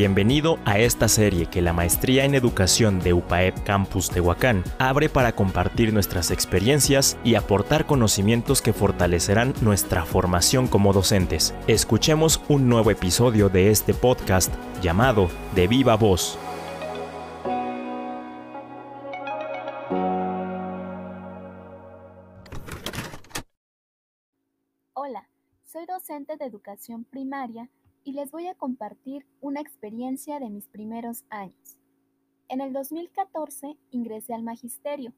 Bienvenido a esta serie que la Maestría en Educación de UPAEP Campus Tehuacán abre para compartir nuestras experiencias y aportar conocimientos que fortalecerán nuestra formación como docentes. Escuchemos un nuevo episodio de este podcast llamado De Viva Voz. Hola, soy docente de educación primaria y les voy a compartir una experiencia de mis primeros años. En el 2014 ingresé al magisterio.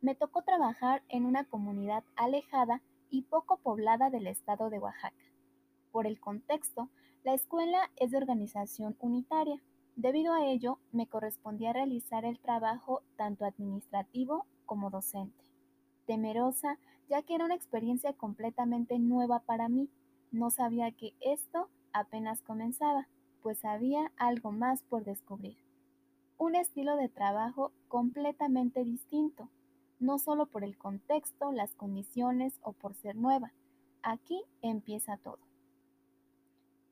Me tocó trabajar en una comunidad alejada y poco poblada del estado de Oaxaca. Por el contexto, la escuela es de organización unitaria. Debido a ello, me correspondía realizar el trabajo tanto administrativo como docente. Temerosa, ya que era una experiencia completamente nueva para mí, no sabía que esto apenas comenzaba, pues había algo más por descubrir. Un estilo de trabajo completamente distinto, no solo por el contexto, las condiciones o por ser nueva. Aquí empieza todo.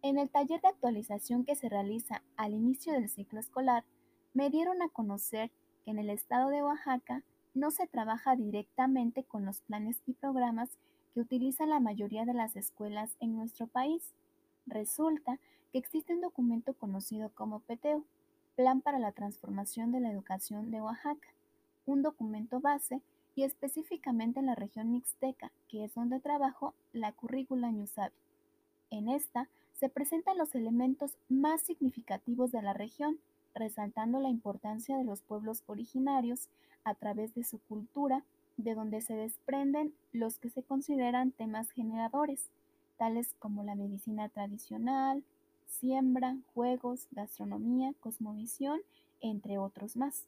En el taller de actualización que se realiza al inicio del ciclo escolar, me dieron a conocer que en el estado de Oaxaca no se trabaja directamente con los planes y programas que utilizan la mayoría de las escuelas en nuestro país. Resulta que existe un documento conocido como PTEO, Plan para la Transformación de la Educación de Oaxaca, un documento base y específicamente en la región mixteca, que es donde trabajo, la currícula Ñusabi. En esta se presentan los elementos más significativos de la región, resaltando la importancia de los pueblos originarios a través de su cultura, de donde se desprenden los que se consideran temas generadores, tales como la medicina tradicional, siembra, juegos, gastronomía, cosmovisión, entre otros más.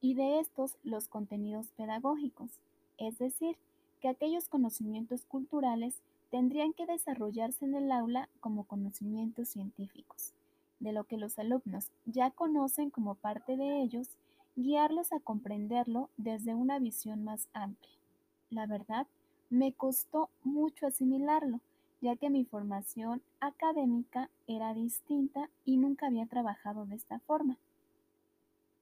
Y de estos los contenidos pedagógicos, es decir, que aquellos conocimientos culturales tendrían que desarrollarse en el aula como conocimientos científicos, de lo que los alumnos ya conocen como parte de ellos, guiarlos a comprenderlo desde una visión más amplia. La verdad, me costó mucho asimilarlo, ya que mi formación académica era distinta y nunca había trabajado de esta forma.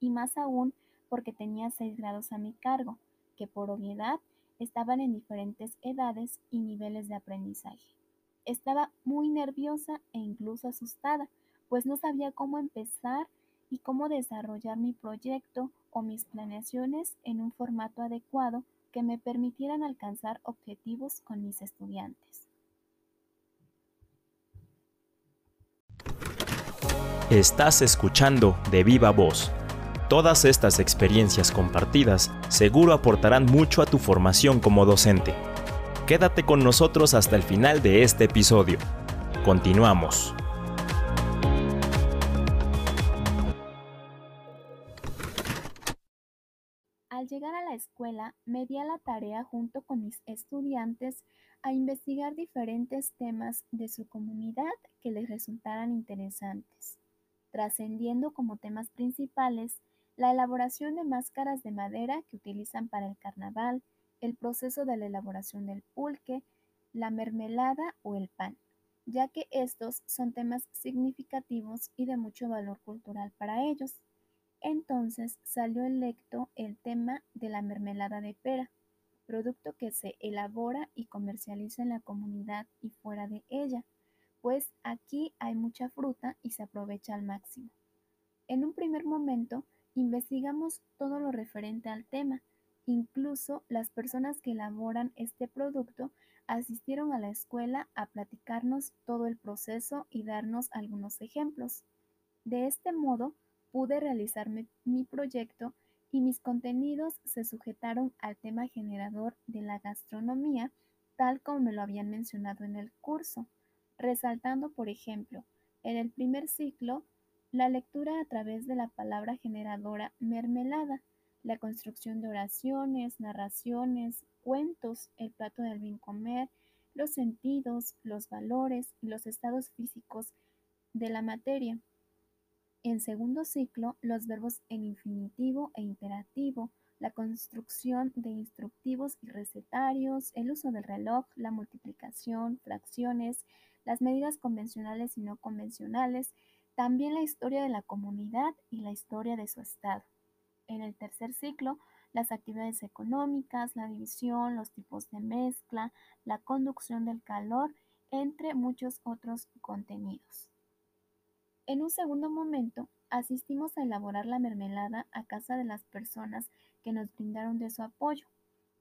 Y más aún porque tenía seis grados a mi cargo, que por obviedad estaban en diferentes edades y niveles de aprendizaje. Estaba muy nerviosa e incluso asustada, pues no sabía cómo empezar y cómo desarrollar mi proyecto o mis planeaciones en un formato adecuado que me permitieran alcanzar objetivos con mis estudiantes. Estás escuchando de viva voz. Todas estas experiencias compartidas seguro aportarán mucho a tu formación como docente. Quédate con nosotros hasta el final de este episodio. Continuamos. Al llegar a la escuela, me di a la tarea junto con mis estudiantes a investigar diferentes temas de su comunidad que les resultaran interesantes trascendiendo como temas principales la elaboración de máscaras de madera que utilizan para el carnaval, el proceso de la elaboración del pulque, la mermelada o el pan, ya que estos son temas significativos y de mucho valor cultural para ellos. Entonces salió electo el tema de la mermelada de pera, producto que se elabora y comercializa en la comunidad y fuera de ella pues aquí hay mucha fruta y se aprovecha al máximo. En un primer momento, investigamos todo lo referente al tema. Incluso las personas que elaboran este producto asistieron a la escuela a platicarnos todo el proceso y darnos algunos ejemplos. De este modo, pude realizar mi proyecto y mis contenidos se sujetaron al tema generador de la gastronomía, tal como me lo habían mencionado en el curso resaltando, por ejemplo, en el primer ciclo, la lectura a través de la palabra generadora mermelada, la construcción de oraciones, narraciones, cuentos, el plato del bien comer, los sentidos, los valores y los estados físicos de la materia. En segundo ciclo, los verbos en infinitivo e imperativo, la construcción de instructivos y recetarios, el uso del reloj, la multiplicación, fracciones, las medidas convencionales y no convencionales, también la historia de la comunidad y la historia de su estado. En el tercer ciclo, las actividades económicas, la división, los tipos de mezcla, la conducción del calor, entre muchos otros contenidos. En un segundo momento, asistimos a elaborar la mermelada a casa de las personas que nos brindaron de su apoyo.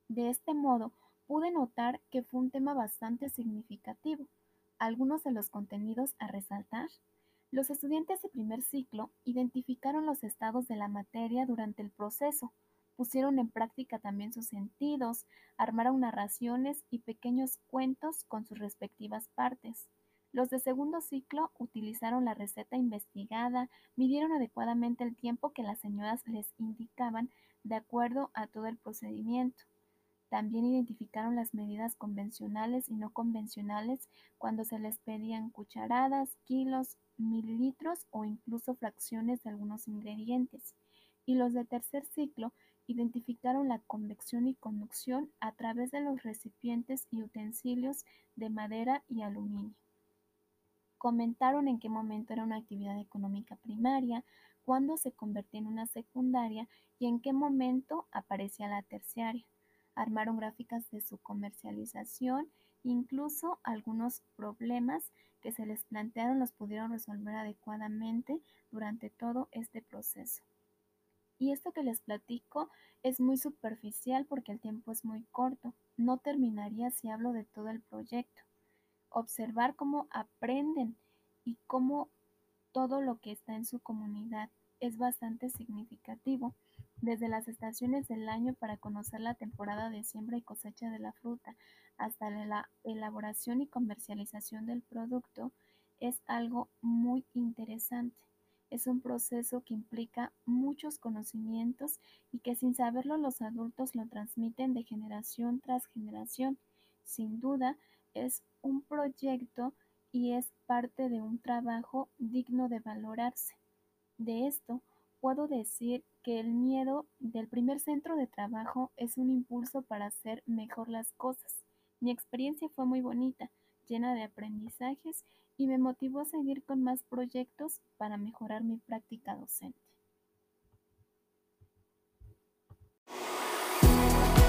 De este modo, pude notar que fue un tema bastante significativo. Algunos de los contenidos a resaltar. Los estudiantes de primer ciclo identificaron los estados de la materia durante el proceso, pusieron en práctica también sus sentidos, armaron narraciones y pequeños cuentos con sus respectivas partes. Los de segundo ciclo utilizaron la receta investigada, midieron adecuadamente el tiempo que las señoras les indicaban de acuerdo a todo el procedimiento. También identificaron las medidas convencionales y no convencionales cuando se les pedían cucharadas, kilos, mililitros o incluso fracciones de algunos ingredientes. Y los de tercer ciclo identificaron la convección y conducción a través de los recipientes y utensilios de madera y aluminio. Comentaron en qué momento era una actividad económica primaria, cuándo se convertía en una secundaria y en qué momento aparecía la terciaria armaron gráficas de su comercialización, incluso algunos problemas que se les plantearon los pudieron resolver adecuadamente durante todo este proceso. Y esto que les platico es muy superficial porque el tiempo es muy corto. No terminaría si hablo de todo el proyecto. Observar cómo aprenden y cómo todo lo que está en su comunidad es bastante significativo desde las estaciones del año para conocer la temporada de siembra y cosecha de la fruta hasta la elaboración y comercialización del producto, es algo muy interesante. Es un proceso que implica muchos conocimientos y que sin saberlo los adultos lo transmiten de generación tras generación. Sin duda, es un proyecto y es parte de un trabajo digno de valorarse. De esto, puedo decir que el miedo del primer centro de trabajo es un impulso para hacer mejor las cosas. Mi experiencia fue muy bonita, llena de aprendizajes y me motivó a seguir con más proyectos para mejorar mi práctica docente.